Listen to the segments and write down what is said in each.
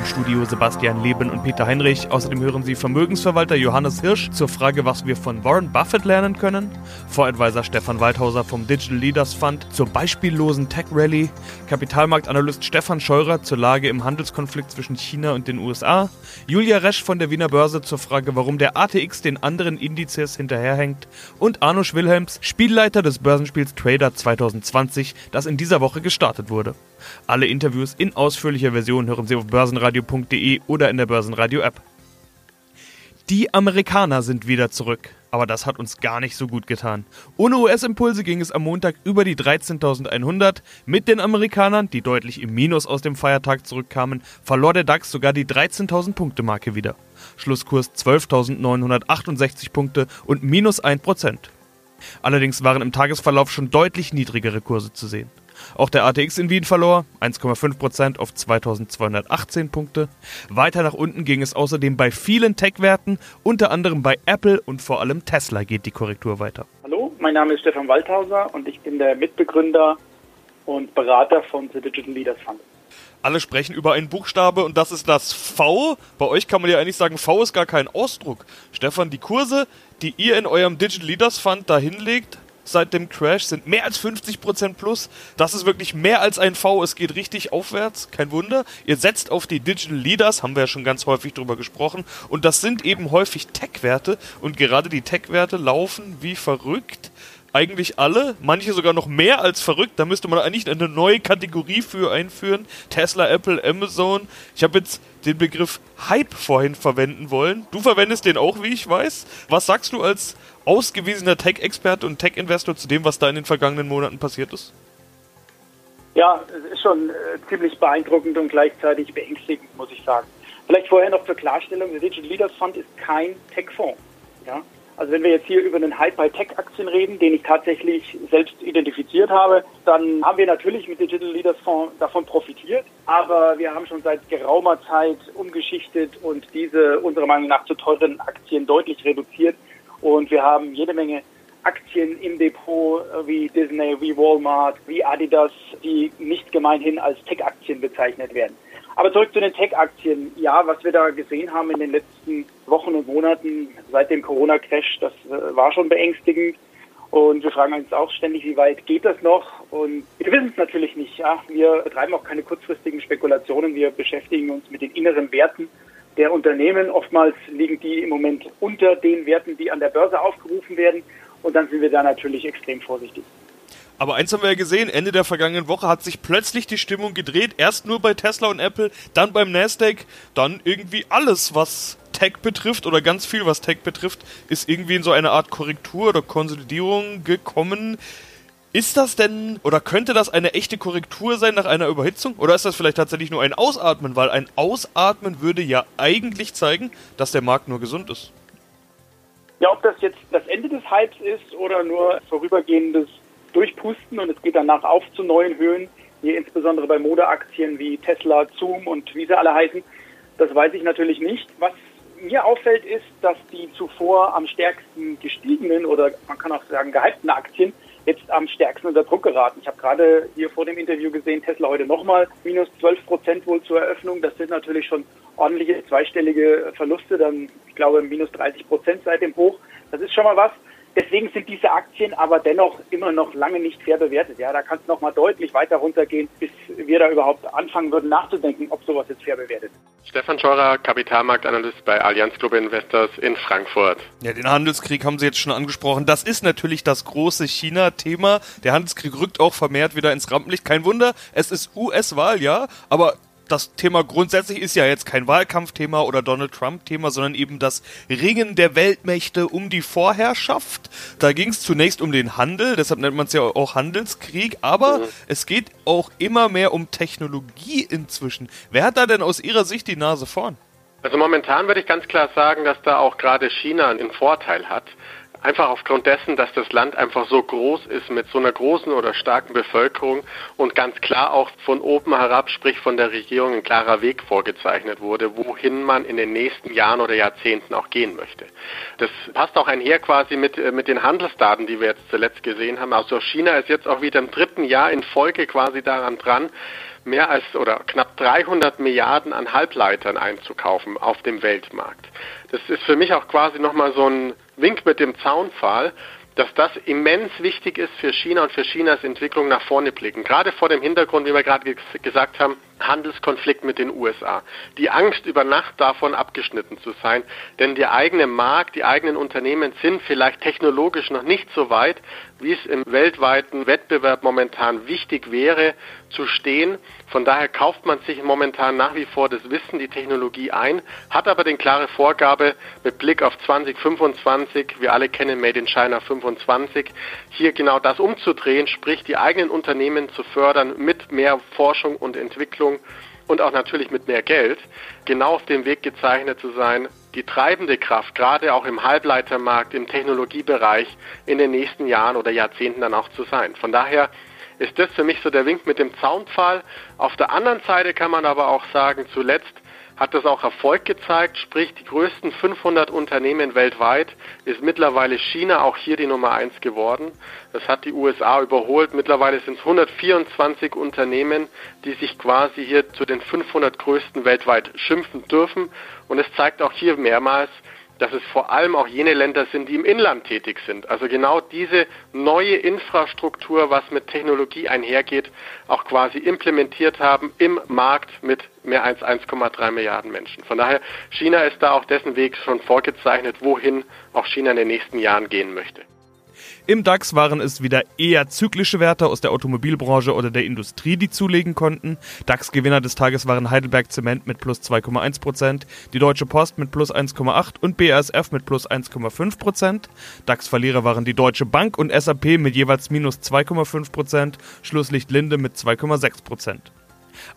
Im Studio Sebastian Leben und Peter Heinrich. Außerdem hören Sie Vermögensverwalter Johannes Hirsch zur Frage, was wir von Warren Buffett lernen können. Voradvisor Stefan Waldhauser vom Digital Leaders Fund zur beispiellosen Tech Rally. Kapitalmarktanalyst Stefan Scheurer zur Lage im Handelskonflikt zwischen China und den USA. Julia Resch von der Wiener Börse zur Frage, warum der ATX den anderen Indizes hinterherhängt. Und Arno Wilhelms, Spielleiter des Börsenspiels Trader 2020, das in dieser Woche gestartet wurde. Alle Interviews in ausführlicher Version hören Sie auf börsenradio.de oder in der Börsenradio-App. Die Amerikaner sind wieder zurück, aber das hat uns gar nicht so gut getan. Ohne US-Impulse ging es am Montag über die 13.100. Mit den Amerikanern, die deutlich im Minus aus dem Feiertag zurückkamen, verlor der DAX sogar die 13.000 Punkte Marke wieder. Schlusskurs 12.968 Punkte und minus 1%. Allerdings waren im Tagesverlauf schon deutlich niedrigere Kurse zu sehen. Auch der ATX in Wien verlor 1,5% auf 2218 Punkte. Weiter nach unten ging es außerdem bei vielen Tech-Werten, unter anderem bei Apple und vor allem Tesla geht die Korrektur weiter. Hallo, mein Name ist Stefan Waldhauser und ich bin der Mitbegründer und Berater von The Digital Leaders Fund. Alle sprechen über einen Buchstabe und das ist das V. Bei euch kann man ja eigentlich sagen, V ist gar kein Ausdruck. Stefan, die Kurse, die ihr in eurem Digital Leaders Fund da hinlegt, seit dem Crash sind mehr als 50% plus. Das ist wirklich mehr als ein V. Es geht richtig aufwärts. Kein Wunder. Ihr setzt auf die Digital Leaders, haben wir ja schon ganz häufig drüber gesprochen. Und das sind eben häufig Tech-Werte. Und gerade die Tech-Werte laufen wie verrückt eigentlich alle, manche sogar noch mehr als verrückt. Da müsste man eigentlich eine neue Kategorie für einführen. Tesla, Apple, Amazon. Ich habe jetzt den Begriff Hype vorhin verwenden wollen. Du verwendest den auch, wie ich weiß. Was sagst du als ausgewiesener Tech-Experte und Tech-Investor zu dem, was da in den vergangenen Monaten passiert ist? Ja, es ist schon äh, ziemlich beeindruckend und gleichzeitig beängstigend, muss ich sagen. Vielleicht vorher noch zur Klarstellung, der Digital Leaders Fund ist kein Tech-Fonds. Ja? Also wenn wir jetzt hier über einen High-By-Tech-Aktien reden, den ich tatsächlich selbst identifiziert habe, dann haben wir natürlich mit Digital Leaders Fonds davon profitiert. Aber wir haben schon seit geraumer Zeit umgeschichtet und diese unserer Meinung nach zu teuren Aktien deutlich reduziert. Und wir haben jede Menge Aktien im Depot äh, wie Disney, wie Walmart, wie Adidas, die nicht gemeinhin als Tech-Aktien bezeichnet werden. Aber zurück zu den Tech-Aktien. Ja, was wir da gesehen haben in den letzten Wochen und Monaten seit dem Corona-Crash, das äh, war schon beängstigend. Und wir fragen uns auch ständig, wie weit geht das noch? Und wir wissen es natürlich nicht. Ja? Wir betreiben auch keine kurzfristigen Spekulationen. Wir beschäftigen uns mit den inneren Werten der Unternehmen. Oftmals liegen die im Moment unter den Werten, die an der Börse aufgerufen werden. Und dann sind wir da natürlich extrem vorsichtig. Aber eins haben wir ja gesehen, Ende der vergangenen Woche hat sich plötzlich die Stimmung gedreht. Erst nur bei Tesla und Apple, dann beim Nasdaq, dann irgendwie alles, was Tech betrifft oder ganz viel, was Tech betrifft, ist irgendwie in so eine Art Korrektur oder Konsolidierung gekommen. Ist das denn oder könnte das eine echte Korrektur sein nach einer Überhitzung? Oder ist das vielleicht tatsächlich nur ein Ausatmen? Weil ein Ausatmen würde ja eigentlich zeigen, dass der Markt nur gesund ist. Ja, ob das jetzt das Ende des Hypes ist oder nur vorübergehendes durchpusten und es geht danach auf zu neuen Höhen, hier insbesondere bei Modeaktien wie Tesla, Zoom und wie sie alle heißen. Das weiß ich natürlich nicht. Was mir auffällt, ist, dass die zuvor am stärksten gestiegenen oder man kann auch sagen gehypten Aktien jetzt am stärksten unter Druck geraten. Ich habe gerade hier vor dem Interview gesehen, Tesla heute nochmal minus 12 Prozent wohl zur Eröffnung. Das sind natürlich schon ordentliche zweistellige Verluste, dann ich glaube minus 30 Prozent seit dem Hoch. Das ist schon mal was. Deswegen sind diese Aktien aber dennoch immer noch lange nicht fair bewertet. Ja, da kann es noch mal deutlich weiter runtergehen, bis wir da überhaupt anfangen würden nachzudenken, ob sowas jetzt fair bewertet. Stefan Scheurer, Kapitalmarktanalyst bei Allianz Global Investors in Frankfurt. Ja, den Handelskrieg haben Sie jetzt schon angesprochen. Das ist natürlich das große China-Thema. Der Handelskrieg rückt auch vermehrt wieder ins Rampenlicht. Kein Wunder, es ist US-Wahl, ja, aber das Thema grundsätzlich ist ja jetzt kein Wahlkampfthema oder Donald Trump-Thema, sondern eben das Ringen der Weltmächte um die Vorherrschaft. Da ging es zunächst um den Handel, deshalb nennt man es ja auch Handelskrieg, aber mhm. es geht auch immer mehr um Technologie inzwischen. Wer hat da denn aus Ihrer Sicht die Nase vorn? Also momentan würde ich ganz klar sagen, dass da auch gerade China einen Vorteil hat. Einfach aufgrund dessen, dass das Land einfach so groß ist mit so einer großen oder starken Bevölkerung und ganz klar auch von oben herab, sprich von der Regierung, ein klarer Weg vorgezeichnet wurde, wohin man in den nächsten Jahren oder Jahrzehnten auch gehen möchte. Das passt auch einher quasi mit, äh, mit den Handelsdaten, die wir jetzt zuletzt gesehen haben. Also China ist jetzt auch wieder im dritten Jahr in Folge quasi daran dran, mehr als oder knapp 300 Milliarden an Halbleitern einzukaufen auf dem Weltmarkt. Das ist für mich auch quasi nochmal so ein Wink mit dem Zaunpfahl, dass das immens wichtig ist für China und für Chinas Entwicklung nach vorne blicken. Gerade vor dem Hintergrund, wie wir gerade gesagt haben, Handelskonflikt mit den USA. Die Angst über Nacht davon abgeschnitten zu sein, denn der eigene Markt, die eigenen Unternehmen sind vielleicht technologisch noch nicht so weit, wie es im weltweiten Wettbewerb momentan wichtig wäre zu stehen. Von daher kauft man sich momentan nach wie vor das Wissen, die Technologie ein, hat aber den klare Vorgabe mit Blick auf 2025, wir alle kennen Made in China 25, hier genau das umzudrehen, sprich die eigenen Unternehmen zu fördern mit mehr Forschung und Entwicklung Entwicklung und auch natürlich mit mehr Geld genau auf dem Weg gezeichnet zu sein, die treibende Kraft, gerade auch im Halbleitermarkt, im Technologiebereich in den nächsten Jahren oder Jahrzehnten dann auch zu sein. Von daher ist das für mich so der Wink mit dem Zaunpfahl. Auf der anderen Seite kann man aber auch sagen, zuletzt hat das auch Erfolg gezeigt, sprich die größten 500 Unternehmen weltweit ist mittlerweile China auch hier die Nummer eins geworden. Das hat die USA überholt. Mittlerweile sind es 124 Unternehmen, die sich quasi hier zu den 500 größten weltweit schimpfen dürfen. Und es zeigt auch hier mehrmals, dass es vor allem auch jene Länder sind, die im Inland tätig sind. Also genau diese neue Infrastruktur, was mit Technologie einhergeht, auch quasi implementiert haben im Markt mit mehr als 1,3 Milliarden Menschen. Von daher, China ist da auch dessen Weg schon vorgezeichnet, wohin auch China in den nächsten Jahren gehen möchte. Im DAX waren es wieder eher zyklische Werte aus der Automobilbranche oder der Industrie, die zulegen konnten. DAX-Gewinner des Tages waren Heidelberg Zement mit plus 2,1%, die Deutsche Post mit plus 1,8% und BASF mit plus 1,5%. DAX-Verlierer waren die Deutsche Bank und SAP mit jeweils minus 2,5%, Schlusslicht Linde mit 2,6%.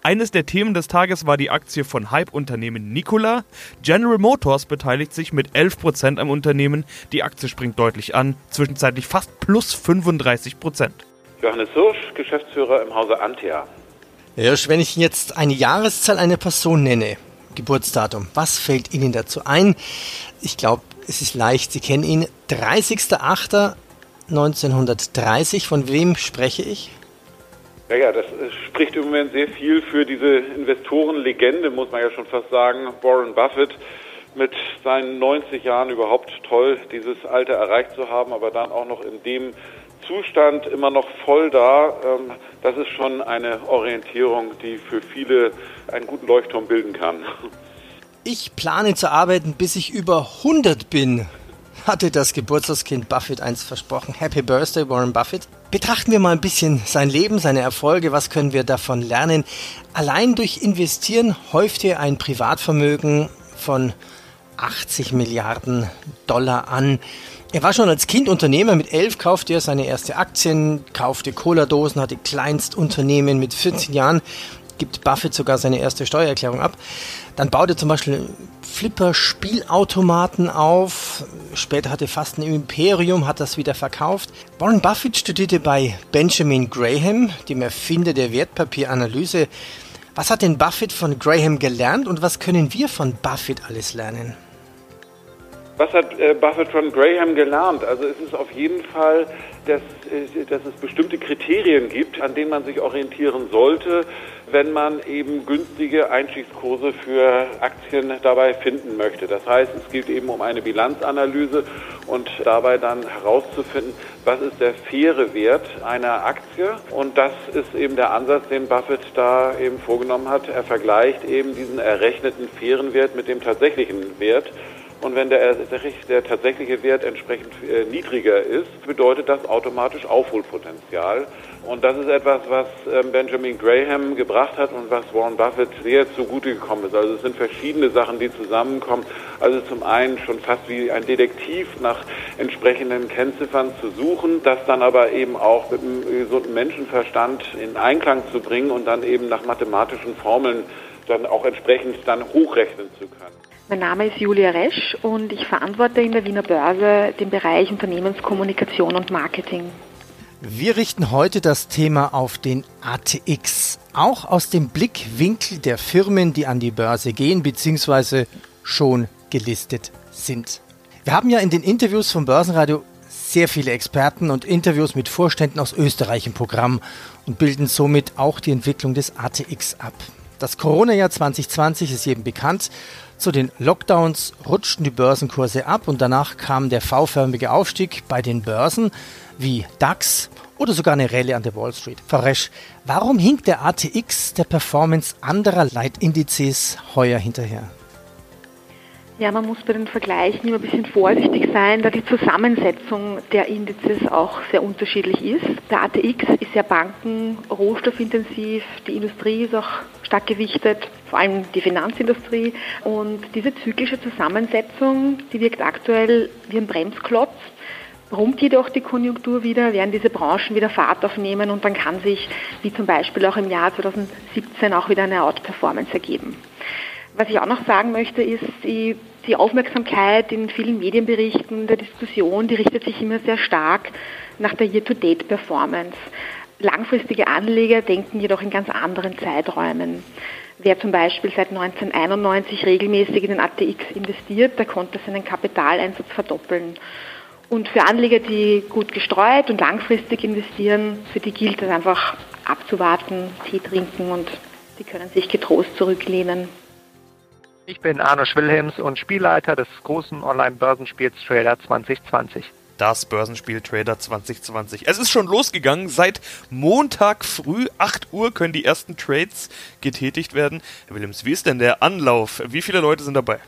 Eines der Themen des Tages war die Aktie von Hype-Unternehmen Nikola. General Motors beteiligt sich mit 11% am Unternehmen. Die Aktie springt deutlich an, zwischenzeitlich fast plus 35%. Johannes Hirsch, Geschäftsführer im Hause Antea. Herr Hirsch, wenn ich jetzt eine Jahreszahl einer Person nenne, Geburtsdatum, was fällt Ihnen dazu ein? Ich glaube, es ist leicht, Sie kennen ihn. 30.08.1930, von wem spreche ich? Ja, ja, das spricht im Moment sehr viel für diese Investorenlegende, muss man ja schon fast sagen. Warren Buffett mit seinen 90 Jahren überhaupt toll, dieses Alter erreicht zu haben, aber dann auch noch in dem Zustand immer noch voll da. Ähm, das ist schon eine Orientierung, die für viele einen guten Leuchtturm bilden kann. Ich plane zu arbeiten, bis ich über 100 bin hatte das Geburtstagskind Buffett einst versprochen. Happy Birthday, Warren Buffett. Betrachten wir mal ein bisschen sein Leben, seine Erfolge, was können wir davon lernen. Allein durch Investieren häuft er ein Privatvermögen von 80 Milliarden Dollar an. Er war schon als Kind Unternehmer. Mit elf kaufte er seine erste Aktien, kaufte Cola-Dosen, hatte Kleinstunternehmen. Mit 14 Jahren gibt Buffett sogar seine erste Steuererklärung ab. Dann baut er zum Beispiel Flipper-Spielautomaten auf. Später hatte fast ein Imperium, hat das wieder verkauft. Warren Buffett studierte bei Benjamin Graham, dem Erfinder der Wertpapieranalyse. Was hat denn Buffett von Graham gelernt und was können wir von Buffett alles lernen? Was hat äh, Buffett von Graham gelernt? Also es ist auf jeden Fall, dass, äh, dass es bestimmte Kriterien gibt, an denen man sich orientieren sollte, wenn man eben günstige Einstiegskurse für Aktien dabei finden möchte. Das heißt, es geht eben um eine Bilanzanalyse und dabei dann herauszufinden, was ist der faire Wert einer Aktie. Und das ist eben der Ansatz, den Buffett da eben vorgenommen hat. Er vergleicht eben diesen errechneten fairen Wert mit dem tatsächlichen Wert. Und wenn der, der tatsächliche Wert entsprechend äh, niedriger ist, bedeutet das automatisch Aufholpotenzial. Und das ist etwas, was ähm, Benjamin Graham gebracht hat und was Warren Buffett sehr zugute gekommen ist. Also es sind verschiedene Sachen, die zusammenkommen. Also zum einen schon fast wie ein Detektiv nach entsprechenden Kennziffern zu suchen, das dann aber eben auch mit einem gesunden Menschenverstand in Einklang zu bringen und dann eben nach mathematischen Formeln dann auch entsprechend dann hochrechnen zu können. Mein Name ist Julia Resch und ich verantworte in der Wiener Börse den Bereich Unternehmenskommunikation und Marketing. Wir richten heute das Thema auf den ATX, auch aus dem Blickwinkel der Firmen, die an die Börse gehen bzw. schon gelistet sind. Wir haben ja in den Interviews vom Börsenradio sehr viele Experten und Interviews mit Vorständen aus Österreich im Programm und bilden somit auch die Entwicklung des ATX ab. Das Corona-Jahr 2020 ist jedem bekannt. Zu den Lockdowns rutschten die Börsenkurse ab und danach kam der V-förmige Aufstieg bei den Börsen wie DAX oder sogar eine Rallye an der Wall Street. Frau Resch, warum hinkt der ATX der Performance anderer Leitindizes heuer hinterher? Ja, man muss bei den Vergleichen immer ein bisschen vorsichtig sein, da die Zusammensetzung der Indizes auch sehr unterschiedlich ist. Der ATX ist ja banken-, rohstoffintensiv, die Industrie ist auch stark gewichtet, vor allem die Finanzindustrie. Und diese zyklische Zusammensetzung, die wirkt aktuell wie ein Bremsklotz. Brummt jedoch die Konjunktur wieder, werden diese Branchen wieder Fahrt aufnehmen und dann kann sich, wie zum Beispiel auch im Jahr 2017, auch wieder eine Outperformance ergeben. Was ich auch noch sagen möchte, ist, die, die Aufmerksamkeit in vielen Medienberichten, der Diskussion, die richtet sich immer sehr stark nach der Year-to-Date-Performance. Langfristige Anleger denken jedoch in ganz anderen Zeiträumen. Wer zum Beispiel seit 1991 regelmäßig in den ATX investiert, der konnte seinen Kapitaleinsatz verdoppeln. Und für Anleger, die gut gestreut und langfristig investieren, für die gilt es einfach abzuwarten, Tee trinken und die können sich getrost zurücklehnen. Ich bin Arno Schwilhelms und Spielleiter des großen Online-Börsenspiels Trader 2020. Das Börsenspiel Trader 2020. Es ist schon losgegangen. Seit Montag früh 8 Uhr können die ersten Trades getätigt werden. Herr Willems, wie ist denn der Anlauf? Wie viele Leute sind dabei?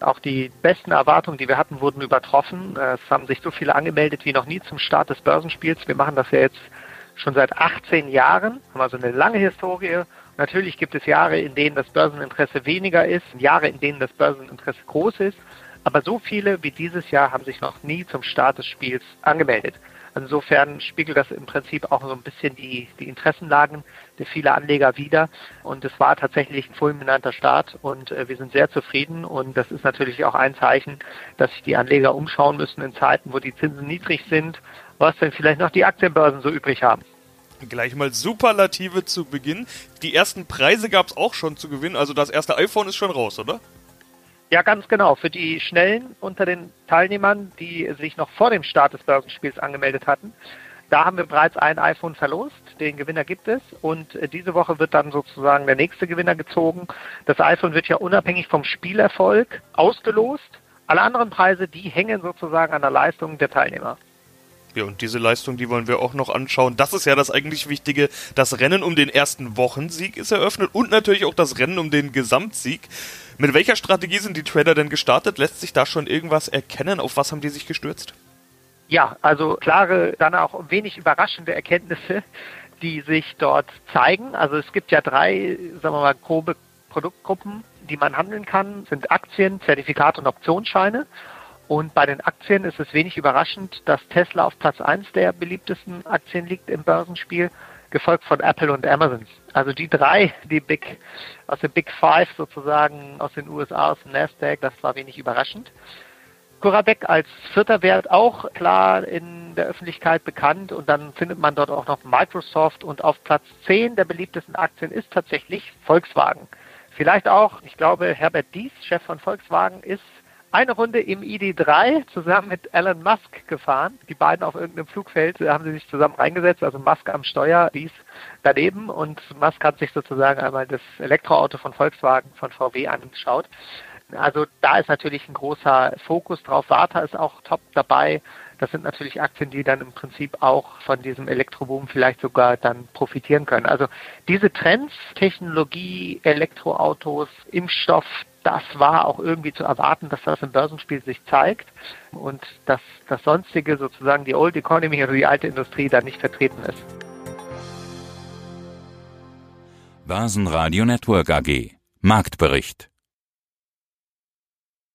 Auch die besten Erwartungen, die wir hatten, wurden übertroffen. Es haben sich so viele angemeldet wie noch nie zum Start des Börsenspiels. Wir machen das ja jetzt schon seit 18 Jahren, haben also eine lange Historie Natürlich gibt es Jahre, in denen das Börseninteresse weniger ist, Jahre, in denen das Börseninteresse groß ist. Aber so viele wie dieses Jahr haben sich noch nie zum Start des Spiels angemeldet. Insofern spiegelt das im Prinzip auch so ein bisschen die, die Interessenlagen der vielen Anleger wider. Und es war tatsächlich ein fulminanter Start und äh, wir sind sehr zufrieden. Und das ist natürlich auch ein Zeichen, dass sich die Anleger umschauen müssen in Zeiten, wo die Zinsen niedrig sind, was denn vielleicht noch die Aktienbörsen so übrig haben. Gleich mal Superlative zu Beginn. Die ersten Preise gab es auch schon zu gewinnen, also das erste iPhone ist schon raus, oder? Ja, ganz genau. Für die Schnellen unter den Teilnehmern, die sich noch vor dem Start des Börsenspiels angemeldet hatten, da haben wir bereits ein iPhone verlost. Den Gewinner gibt es. Und äh, diese Woche wird dann sozusagen der nächste Gewinner gezogen. Das iPhone wird ja unabhängig vom Spielerfolg ausgelost. Alle anderen Preise, die hängen sozusagen an der Leistung der Teilnehmer. Ja, und diese Leistung, die wollen wir auch noch anschauen. Das ist ja das eigentlich Wichtige. Das Rennen um den ersten Wochensieg ist eröffnet und natürlich auch das Rennen um den Gesamtsieg. Mit welcher Strategie sind die Trader denn gestartet? Lässt sich da schon irgendwas erkennen? Auf was haben die sich gestürzt? Ja, also klare, dann auch wenig überraschende Erkenntnisse, die sich dort zeigen. Also es gibt ja drei, sagen wir mal, grobe Produktgruppen, die man handeln kann, das sind Aktien, Zertifikate und Optionsscheine. Und bei den Aktien ist es wenig überraschend, dass Tesla auf Platz 1 der beliebtesten Aktien liegt im Börsenspiel, gefolgt von Apple und Amazon. Also die drei, die Big, aus den Big Five sozusagen aus den USA, aus dem Nasdaq, das war wenig überraschend. CuraVec als vierter Wert auch klar in der Öffentlichkeit bekannt und dann findet man dort auch noch Microsoft und auf Platz 10 der beliebtesten Aktien ist tatsächlich Volkswagen. Vielleicht auch, ich glaube, Herbert Dies, Chef von Volkswagen, ist eine Runde im ID3 zusammen mit Elon Musk gefahren. Die beiden auf irgendeinem Flugfeld haben sie sich zusammen reingesetzt, also Musk am Steuer, dies daneben und Musk hat sich sozusagen einmal das Elektroauto von Volkswagen, von VW angeschaut. Also da ist natürlich ein großer Fokus drauf. Warta ist auch top dabei. Das sind natürlich Aktien, die dann im Prinzip auch von diesem Elektroboom vielleicht sogar dann profitieren können. Also diese Trends, Technologie, Elektroautos, Impfstoff, das war auch irgendwie zu erwarten, dass das im Börsenspiel sich zeigt und dass das sonstige sozusagen die Old Economy oder die alte Industrie da nicht vertreten ist. Börsenradio Network AG Marktbericht